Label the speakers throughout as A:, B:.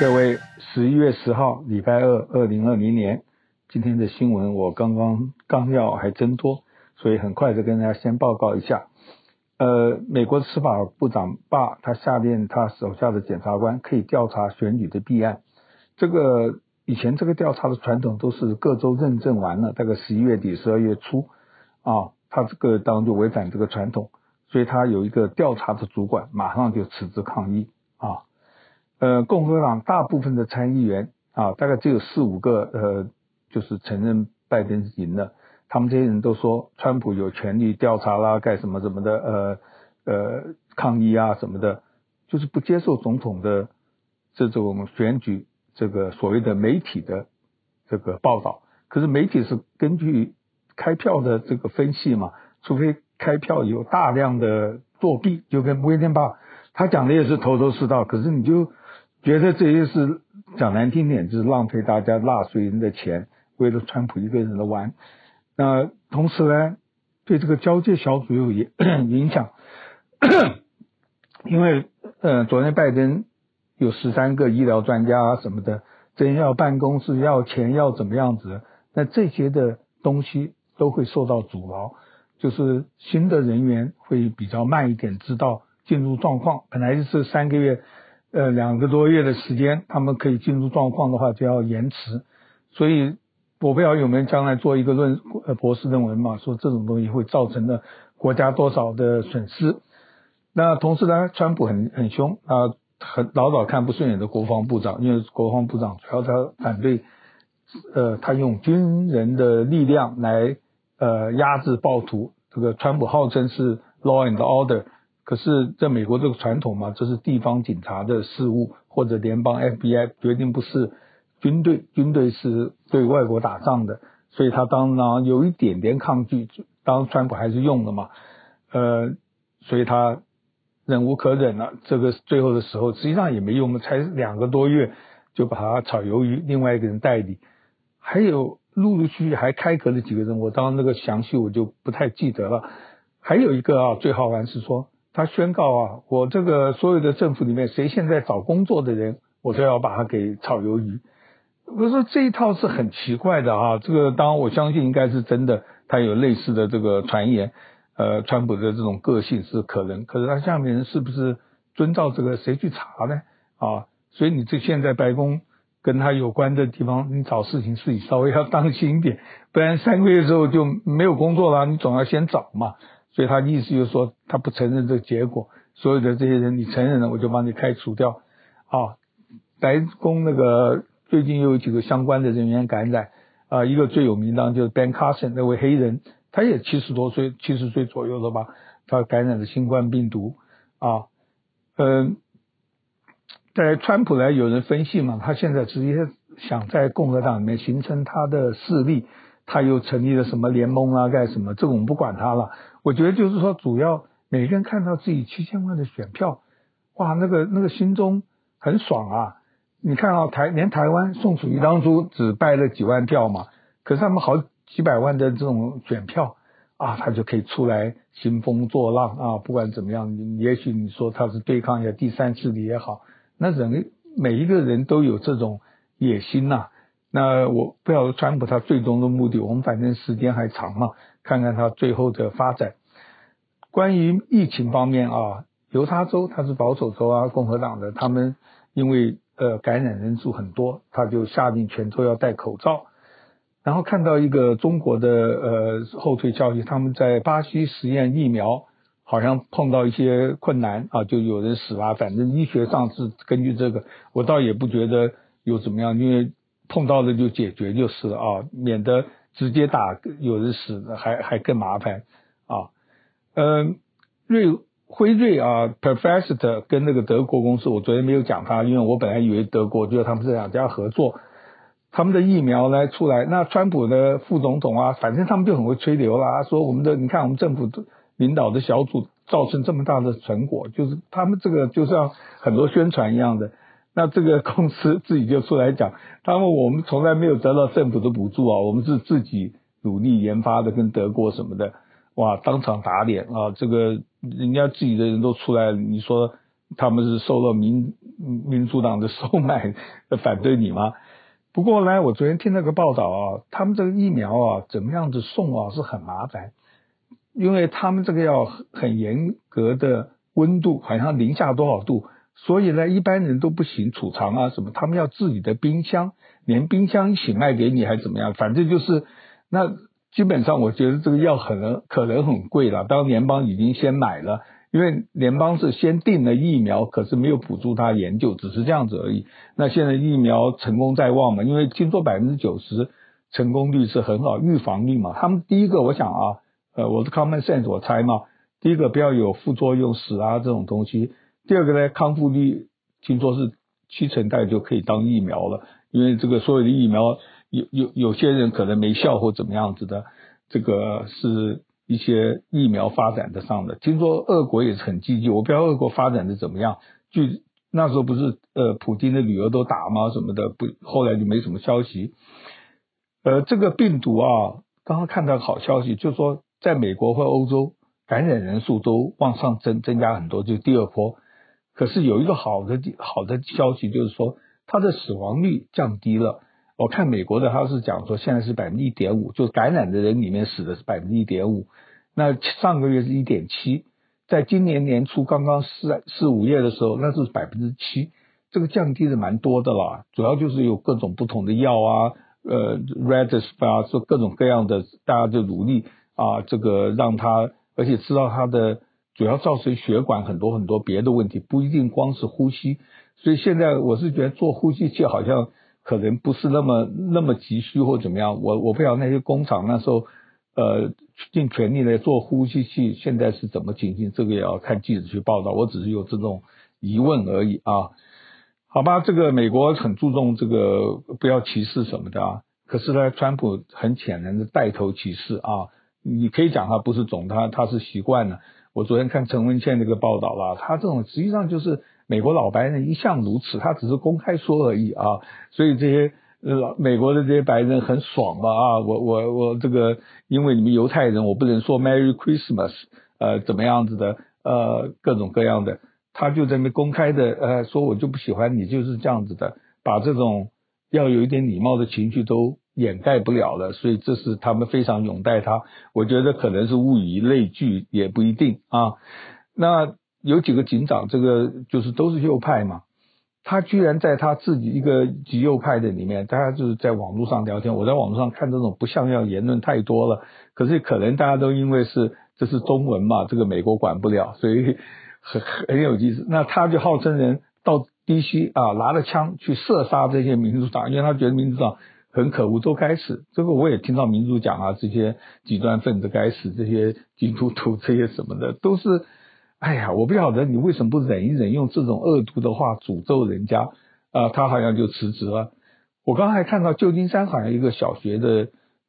A: 各位，十一月十号，礼拜二，二零二零年，今天的新闻我刚刚纲要还真多，所以很快的跟大家先报告一下。呃，美国司法部长巴他下令他手下的检察官可以调查选举的弊案。这个以前这个调查的传统都是各州认证完了，大概十一月底、十二月初啊，他这个当然就违反这个传统，所以他有一个调查的主管马上就辞职抗议。呃，共和党大部分的参议员啊，大概只有四五个，呃，就是承认拜登赢了。他们这些人都说，川普有权利调查啦，干什么什么的，呃呃，抗议啊什么的，就是不接受总统的这种选举这个所谓的媒体的这个报道。可是媒体是根据开票的这个分析嘛，除非开票有大量的作弊，就跟威廉巴他讲的也是头头是道，可是你就。觉得这些是讲难听点，就是浪费大家纳税人的钱，为了川普一个人的玩。那同时呢，对这个交界小组有影 影响，因为呃，昨天拜登有十三个医疗专家啊什么的，真要办公室要钱要怎么样子，那这些的东西都会受到阻挠，就是新的人员会比较慢一点，知道进入状况。本来就是三个月。呃，两个多月的时间，他们可以进入状况的话，就要延迟。所以，我不知道有没有将来做一个论呃博士论文嘛，说这种东西会造成了国家多少的损失。那同时呢，川普很很凶啊，很老早看不顺眼的国防部长，因为国防部长主要他反对，呃，他用军人的力量来呃压制暴徒。这个川普号称是 law and order。可是，在美国这个传统嘛，这是地方警察的事务，或者联邦 FBI 决定不是军队，军队是对外国打仗的，所以他当然有一点点抗拒。当川普还是用的嘛，呃，所以他忍无可忍了。这个最后的时候，实际上也没用，才两个多月就把他炒鱿鱼，另外一个人代理，还有陆陆续续还开壳了几个人，我当然那个详细我就不太记得了。还有一个啊，最好玩是说。他宣告啊，我这个所有的政府里面，谁现在找工作的人，我都要把他给炒鱿鱼。我说这一套是很奇怪的啊，这个当然我相信应该是真的，他有类似的这个传言。呃，川普的这种个性是可能，可是他下面人是不是遵照这个，谁去查呢？啊，所以你这现在白宫跟他有关的地方，你找事情自己稍微要当心一点，不然三个月之后就没有工作了，你总要先找嘛。所以他意思就是说，他不承认这个结果，所有的这些人你承认了，我就把你开除掉。啊，白宫那个最近又有几个相关的人员感染，啊，一个最有名当就是 Ben Carson 那位黑人，他也七十多岁，七十岁左右了吧，他感染了新冠病毒。啊，嗯，在川普呢，有人分析嘛，他现在直接想在共和党里面形成他的势力。他又成立了什么联盟啊？干什么？这个我们不管他了。我觉得就是说，主要每个人看到自己七千万的选票，哇，那个那个心中很爽啊！你看啊，台连台湾宋楚瑜当初只败了几万票嘛，可是他们好几百万的这种选票啊，他就可以出来兴风作浪啊！不管怎么样，也许你说他是对抗一下第三势力也好，那人每一个人都有这种野心呐、啊。那我不晓得川普他最终的目的，我们反正时间还长嘛，看看他最后的发展。关于疫情方面啊，犹他州他是保守州啊，共和党的，他们因为呃感染人数很多，他就下令全州要戴口罩。然后看到一个中国的呃后退消息，他们在巴西实验疫苗，好像碰到一些困难啊，就有人死了。反正医学上是根据这个，我倒也不觉得有怎么样，因为。碰到了就解决就是了啊，免得直接打有人死还还更麻烦啊。嗯，瑞辉瑞啊，Pfizer 跟那个德国公司，我昨天没有讲他，因为我本来以为德国觉得他们这两家合作，他们的疫苗呢出来，那川普的副总统啊，反正他们就很会吹牛啦，说我们的你看我们政府领导的小组造成这么大的成果，就是他们这个就像很多宣传一样的。那这个公司自己就出来讲，他们我们从来没有得到政府的补助啊，我们是自己努力研发的，跟德国什么的，哇，当场打脸啊！这个人家自己的人都出来，你说他们是受到民民主党的收买反对你吗？不过呢，我昨天听那个报道啊，他们这个疫苗啊，怎么样子送啊是很麻烦，因为他们这个要很严格的温度，好像零下多少度，所以呢，一般人都不行储藏啊什么，他们要自己的冰箱，连冰箱一起卖给你还怎么样？反正就是那基本上，我觉得这个药可能可能很贵了。当联邦已经先买了。因为联邦是先定了疫苗，可是没有补助他研究，只是这样子而已。那现在疫苗成功在望嘛？因为听说百分之九十成功率是很好，预防率嘛。他们第一个，我想啊，呃，我是 common sense 我猜嘛，第一个不要有副作用死啊这种东西。第二个呢，康复率听说是七成大概就可以当疫苗了，因为这个所有的疫苗有有有些人可能没效或怎么样子的，这个是。一些疫苗发展的上的，听说俄国也是很积极，我不知道俄国发展的怎么样。据那时候不是呃，普京的女儿都打吗？什么的不，后来就没什么消息。呃，这个病毒啊，刚刚看到好消息，就说在美国或欧洲感染人数都往上增增加很多，就第二波。可是有一个好的好的消息，就是说它的死亡率降低了。我看美国的他是讲说，现在是百分之一点五，就感染的人里面死的是百分之一点五。那上个月是一点七，在今年年初刚刚四四五月的时候，那是百分之七，这个降低的蛮多的啦。主要就是有各种不同的药啊，呃，Redis 啊，说各种各样的，大家就努力啊，这个让他，而且知道他的主要造成血管很多很多别的问题，不一定光是呼吸。所以现在我是觉得做呼吸器好像。可能不是那么那么急需或怎么样，我我不晓得那些工厂那时候，呃，尽全力来做呼吸器，现在是怎么情形？这个也要看记者去报道。我只是有这种疑问而已啊。好吧，这个美国很注重这个不要歧视什么的啊，可是呢，川普很显然的带头歧视啊。你可以讲他不是总，他他是习惯了。我昨天看陈文茜那个报道了，他这种实际上就是。美国老白人一向如此，他只是公开说而已啊，所以这些呃美国的这些白人很爽吧啊，我我我这个因为你们犹太人，我不能说 Merry Christmas，呃怎么样子的呃各种各样的，他就在那公开的呃说我就不喜欢你就是这样子的，把这种要有一点礼貌的情绪都掩盖不了了，所以这是他们非常拥戴他，我觉得可能是物以类聚也不一定啊，那。有几个警长，这个就是都是右派嘛。他居然在他自己一个极右派的里面，大家就是在网络上聊天。我在网络上看这种不像样言论太多了，可是可能大家都因为是这是中文嘛，这个美国管不了，所以很很有意思。那他就号称人到 DC 啊，拿了枪去射杀这些民主党，因为他觉得民主党很可恶，都该死。这个我也听到民主讲啊，这些极端分子该死，这些基督徒这些什么的都是。哎呀，我不晓得你为什么不忍一忍，用这种恶毒的话诅咒人家啊、他好像就辞职了。我刚才看到旧金山好像一个小学的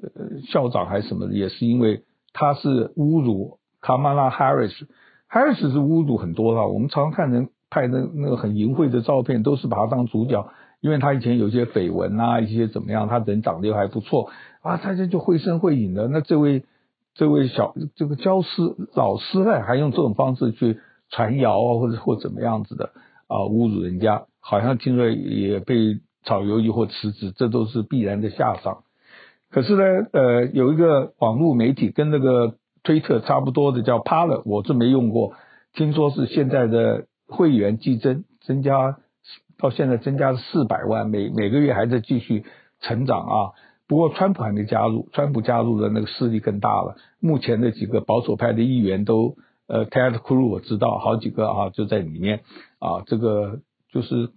A: 呃校长还是什么，也是因为他是侮辱卡马拉·哈里斯，哈里斯是侮辱很多了。我们常常看人拍的那个很淫秽的照片，都是把他当主角，因为他以前有些绯闻啊，一些怎么样，他人长得又还不错啊，他这就绘声绘影的。那这位。这位小这个教师老师呢，还用这种方式去传谣啊，或者或怎么样子的啊，侮辱人家，好像听说也被炒鱿鱼或辞职，这都是必然的下场。可是呢，呃，有一个网络媒体跟那个推特差不多的叫 p a l 我是没用过，听说是现在的会员激增，增加到现在增加了四百万，每每个月还在继续成长啊。不过，川普还没加入，川普加入的那个势力更大了。目前的几个保守派的议员都，呃，Ted Cruz 我知道好几个啊，就在里面啊。这个就是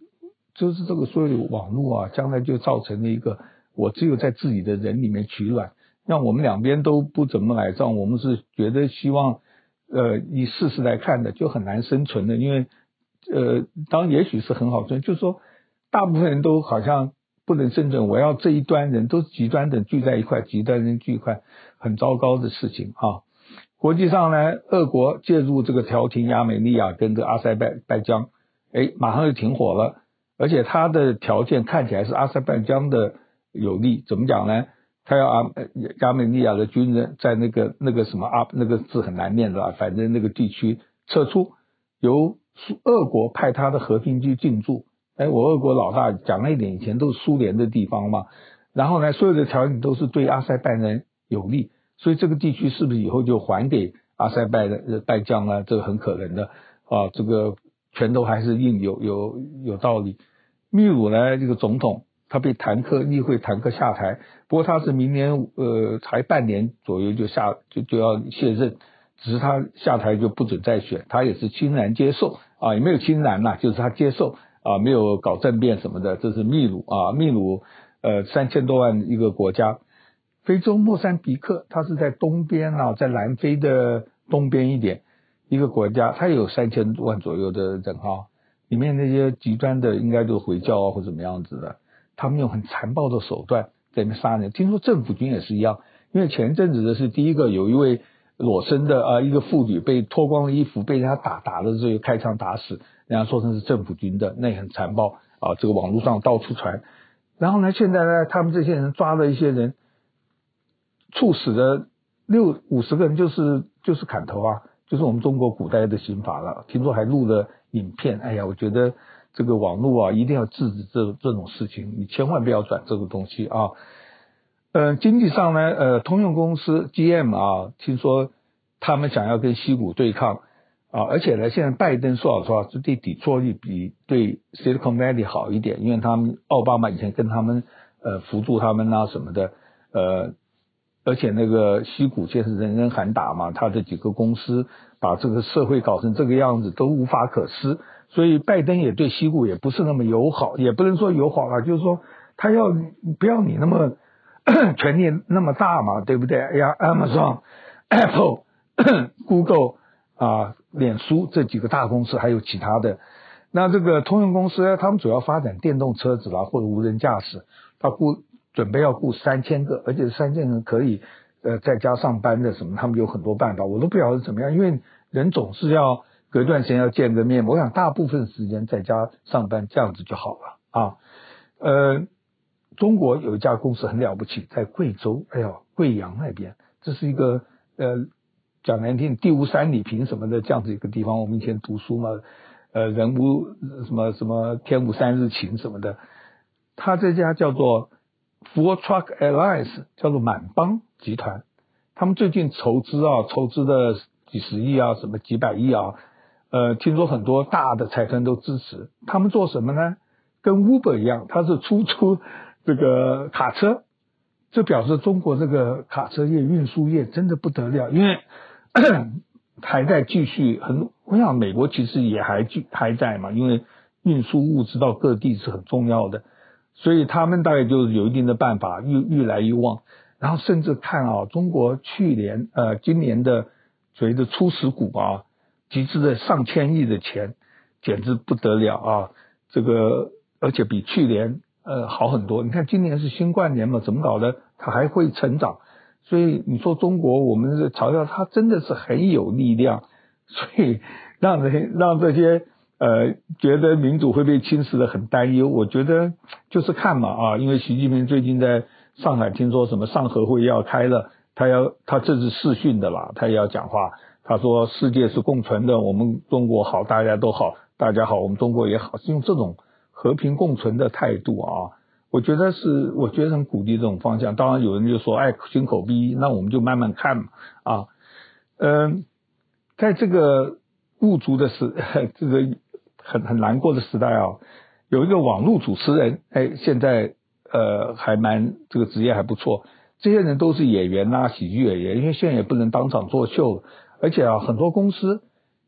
A: 就是这个所有网络啊，将来就造成了一个，我只有在自己的人里面取暖，让我们两边都不怎么来账。我们是觉得希望，呃，以事实来看的，就很难生存的，因为，呃，当也许是很好生存，就是说，大部分人都好像。不能生存，我要这一端人都是极端的聚在一块，极端人聚一块，很糟糕的事情啊！国际上呢，俄国介入这个调停亚美尼亚跟这阿塞拜拜疆，哎，马上就停火了，而且他的条件看起来是阿塞拜疆的有利，怎么讲呢？他要阿亚美尼亚的军人在那个那个什么阿那个字很难念的，反正那个地区撤出，由俄国派他的和平军进驻，哎，我俄国老大讲了一点，以前都是苏联的地方嘛，然后呢，所有的条件都是对阿塞拜人有利，所以这个地区是不是以后就还给阿塞拜的拜将呢？这个很可能的啊，这个拳头还是硬，有有有道理。秘鲁呢，这个总统他被弹劾，议会弹劾下台，不过他是明年呃才半年左右就下就就要卸任。只是他下台就不准再选，他也是欣然接受啊，也没有欣然呐，就是他接受啊，没有搞政变什么的。这是秘鲁啊，秘鲁呃三千多万一个国家，非洲莫桑比克，它是在东边啊，在南非的东边一点一个国家，它有三千万左右的人哈，里面那些极端的应该都回教啊或怎么样子的，他们用很残暴的手段在那边杀人，听说政府军也是一样，因为前阵子的是第一个有一位。裸身的啊，一个妇女被脱光了衣服，被人家打打的这个开枪打死，人家说成是政府军的，那也很残暴啊。这个网络上到处传。然后呢，现在呢，他们这些人抓了一些人，处死的六五十个人，就是就是砍头啊，就是我们中国古代的刑法了。听说还录了影片。哎呀，我觉得这个网络啊，一定要制止这这种事情，你千万不要转这个东西啊。呃，经济上呢，呃，通用公司 GM 啊，听说他们想要跟西谷对抗啊，而且呢，现在拜登说老实话，是对底特律比对 Silicon Valley 好一点，因为他们奥巴马以前跟他们呃辅助他们啊什么的，呃，而且那个西谷现在人人喊打嘛，他的几个公司把这个社会搞成这个样子都无法可施，所以拜登也对西谷也不是那么友好，也不能说友好了，就是说他要不要你那么。权力那么大嘛，对不对？哎呀，Amazon、Apple、Google 啊，脸书这几个大公司，还有其他的。那这个通用公司，他们主要发展电动车子啦，或者无人驾驶。他雇准备要雇三千个，而且三千人可以呃在家上班的什么，他们有很多办法，我都不晓得怎么样。因为人总是要隔段时间要见个面，我想大部分时间在家上班，这样子就好了啊。呃。中国有一家公司很了不起，在贵州，哎呦，贵阳那边，这是一个呃讲难听，地无三里平什么的这样子一个地方。我们以前读书嘛，呃，人无什么什么天无三日晴什么的。他这家叫做 Four Truck Alliance，叫做满帮集团。他们最近筹资啊，筹资的几十亿啊，什么几百亿啊，呃，听说很多大的财团都支持。他们做什么呢？跟 Uber 一样，他是出租。这个卡车，这表示中国这个卡车业、运输业真的不得了，因为 还在继续很。我想美国其实也还继还在嘛，因为运输物资到各地是很重要的，所以他们大概就是有一定的办法，愈愈来愈旺。然后甚至看啊，中国去年呃今年的所谓的初始股啊，集资的上千亿的钱，简直不得了啊！这个而且比去年。呃，好很多。你看，今年是新冠年嘛，怎么搞的？它还会成长。所以你说中国，我们是嘲笑它，真的是很有力量。所以让人让这些呃觉得民主会被侵蚀的很担忧。我觉得就是看嘛啊，因为习近平最近在上海听说什么上合会要开了，他要他这是视讯的啦，他也要讲话。他说世界是共存的，我们中国好，大家都好，大家好，我们中国也好，是用这种。和平共存的态度啊，我觉得是，我觉得很鼓励这种方向。当然有人就说，哎，心口不一，那我们就慢慢看嘛啊。嗯，在这个物足的时，这个很很难过的时代啊，有一个网络主持人，哎，现在呃还蛮这个职业还不错。这些人都是演员呐、喜剧演员，因为现在也不能当场作秀，而且啊，很多公司。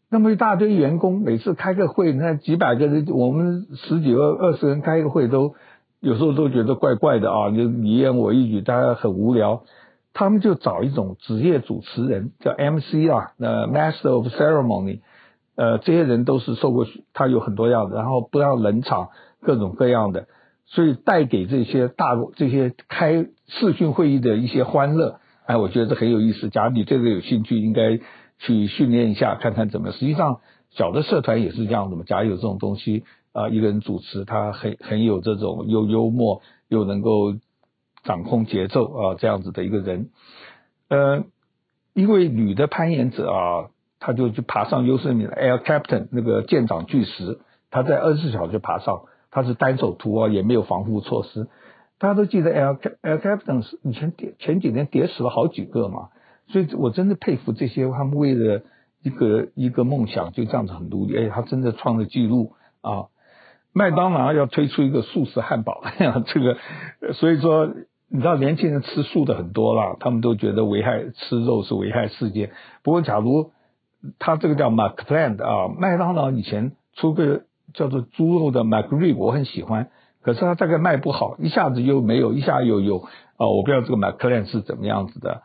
A: 那么一大堆员工，每次开个会，你看几百个人，我们十几个、二十人开一个会都，有时候都觉得怪怪的啊，就你一言我一语，大家很无聊。他们就找一种职业主持人，叫 MC 啊，那，Master of Ceremony，呃，这些人都是受过，他有很多样的，然后不要冷场，各种各样的，所以带给这些大这些开视讯会议的一些欢乐。哎，我觉得很有意思。假如你这个有兴趣，应该。去训练一下，看看怎么。实际上，小的社团也是这样的嘛。假如有这种东西啊、一个人主持，他很很有这种又幽默又能够掌控节奏啊、这样子的一个人。呃，一位女的攀岩者啊，他就去爬上优胜美的 Air Captain 那个舰长巨石，他在二十四小时爬上，他是单手徒啊，也没有防护措施。大家都记得 Air Air Captain 是以前跌前几年跌死了好几个嘛，所以我真的佩服这些他们为了一个一个梦想就这样子很努力，哎，他真的创了纪录啊！麦当劳要推出一个素食汉堡，这个所以说你知道年轻人吃素的很多啦，他们都觉得危害吃肉是危害世界。不过假如他这个叫 McPlant 啊，麦当劳以前出个叫做猪肉的 McRib，我很喜欢。可是他这个卖不好，一下子又没有，一下又有啊！我不知道这个 McLean 是怎么样子的。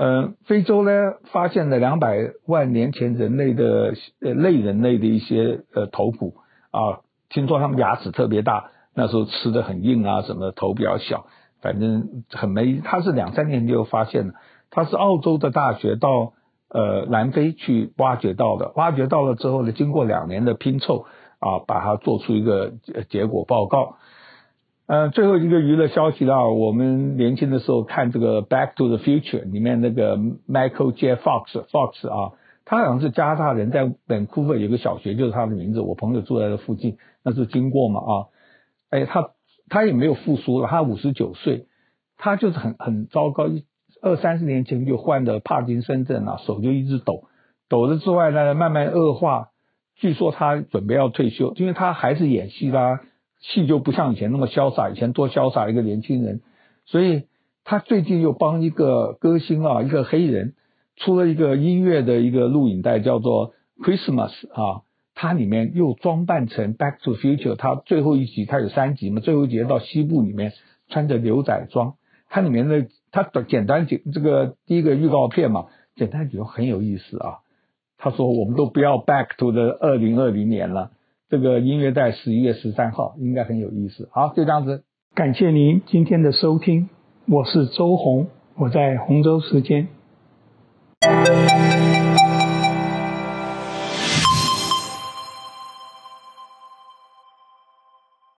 A: 呃，非洲呢发现了两百万年前人类的呃类人类的一些呃头骨啊，听说他们牙齿特别大，那时候吃的很硬啊，什么头比较小，反正很没。他是两三年就发现了，他是澳洲的大学到呃南非去挖掘到的，挖掘到了之后呢，经过两年的拼凑啊，把它做出一个结果报告。呃，最后一个娱乐消息啦，我们年轻的时候看这个《Back to the Future》里面那个 Michael J. Fox Fox 啊，他好像是加拿大人，在本库珀有个小学就是他的名字，我朋友住在这附近，那是经过嘛啊，哎，他他也没有复苏了，他五十九岁，他就是很很糟糕，一二三十年前就患的帕金森症啊，手就一直抖，抖了之外呢，慢慢恶化，据说他准备要退休，因为他还是演戏啦。戏就不像以前那么潇洒，以前多潇洒一个年轻人，所以他最近又帮一个歌星啊，一个黑人出了一个音乐的一个录影带，叫做 Christmas 啊，他里面又装扮成 Back to Future，他最后一集他有三集嘛，最后一集到西部里面穿着牛仔装，他里面的他的简单简这个第一个预告片嘛，简单觉得很有意思啊，他说我们都不要 Back to the 二零二零年了。这个音乐在十一月十三号应该很有意思。好，就这样子，感谢您今天的收听，我是周红，我在洪州时间。